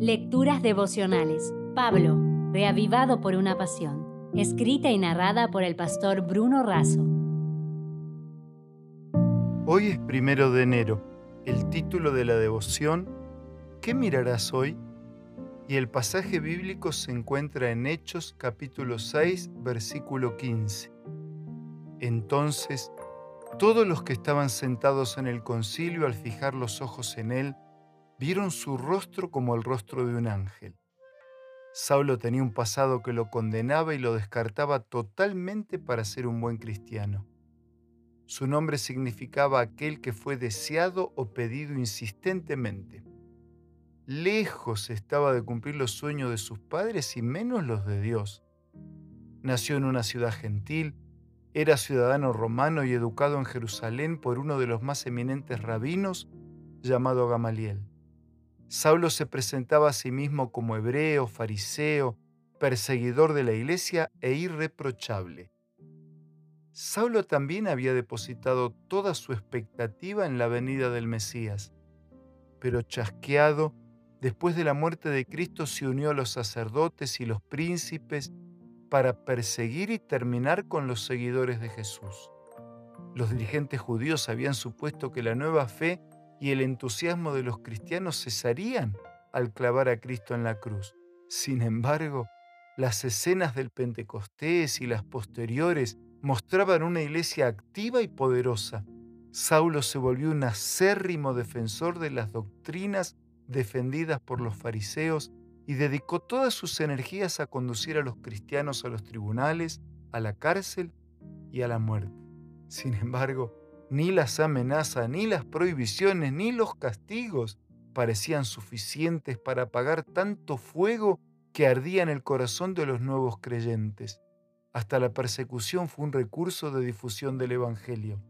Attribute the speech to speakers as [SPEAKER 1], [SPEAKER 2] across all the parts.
[SPEAKER 1] Lecturas devocionales. Pablo, reavivado por una pasión. Escrita y narrada por el pastor Bruno Razo.
[SPEAKER 2] Hoy es primero de enero. El título de la devoción, ¿Qué mirarás hoy? Y el pasaje bíblico se encuentra en Hechos capítulo 6, versículo 15. Entonces, todos los que estaban sentados en el concilio al fijar los ojos en él, vieron su rostro como el rostro de un ángel. Saulo tenía un pasado que lo condenaba y lo descartaba totalmente para ser un buen cristiano. Su nombre significaba aquel que fue deseado o pedido insistentemente. Lejos estaba de cumplir los sueños de sus padres y menos los de Dios. Nació en una ciudad gentil, era ciudadano romano y educado en Jerusalén por uno de los más eminentes rabinos llamado Gamaliel. Saulo se presentaba a sí mismo como hebreo, fariseo, perseguidor de la iglesia e irreprochable. Saulo también había depositado toda su expectativa en la venida del Mesías, pero chasqueado, después de la muerte de Cristo se unió a los sacerdotes y los príncipes para perseguir y terminar con los seguidores de Jesús. Los dirigentes judíos habían supuesto que la nueva fe y el entusiasmo de los cristianos cesarían al clavar a Cristo en la cruz. Sin embargo, las escenas del Pentecostés y las posteriores mostraban una iglesia activa y poderosa. Saulo se volvió un acérrimo defensor de las doctrinas defendidas por los fariseos y dedicó todas sus energías a conducir a los cristianos a los tribunales, a la cárcel y a la muerte. Sin embargo, ni las amenazas, ni las prohibiciones, ni los castigos parecían suficientes para apagar tanto fuego que ardía en el corazón de los nuevos creyentes. Hasta la persecución fue un recurso de difusión del Evangelio.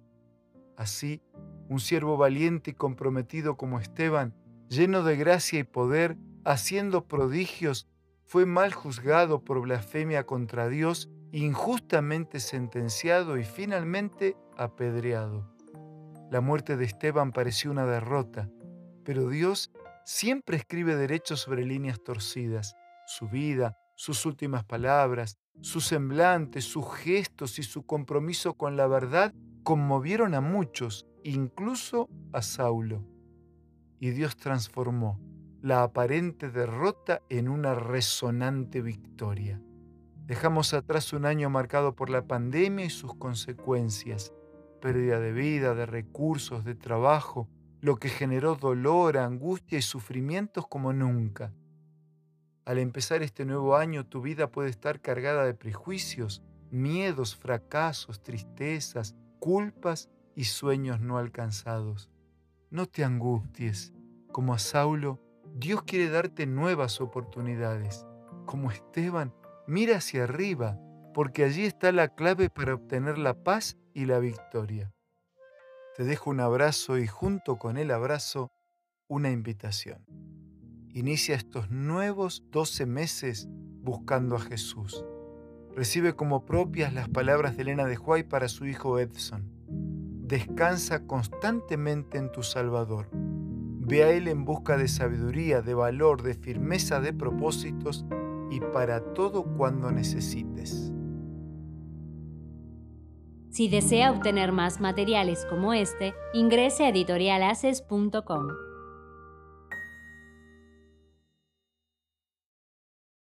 [SPEAKER 2] Así, un siervo valiente y comprometido como Esteban, lleno de gracia y poder, haciendo prodigios, fue mal juzgado por blasfemia contra Dios injustamente sentenciado y finalmente apedreado. La muerte de Esteban pareció una derrota, pero Dios siempre escribe derechos sobre líneas torcidas. Su vida, sus últimas palabras, su semblante, sus gestos y su compromiso con la verdad conmovieron a muchos, incluso a Saulo. Y Dios transformó la aparente derrota en una resonante victoria. Dejamos atrás un año marcado por la pandemia y sus consecuencias, pérdida de vida, de recursos, de trabajo, lo que generó dolor, angustia y sufrimientos como nunca. Al empezar este nuevo año tu vida puede estar cargada de prejuicios, miedos, fracasos, tristezas, culpas y sueños no alcanzados. No te angusties. Como a Saulo, Dios quiere darte nuevas oportunidades. Como Esteban, Mira hacia arriba, porque allí está la clave para obtener la paz y la victoria. Te dejo un abrazo y junto con el abrazo una invitación. Inicia estos nuevos 12 meses buscando a Jesús. Recibe como propias las palabras de Elena de Huay para su hijo Edson. Descansa constantemente en tu Salvador. Ve a Él en busca de sabiduría, de valor, de firmeza de propósitos y para todo cuando necesites.
[SPEAKER 1] Si desea obtener más materiales como este, ingrese a editorialaces.com.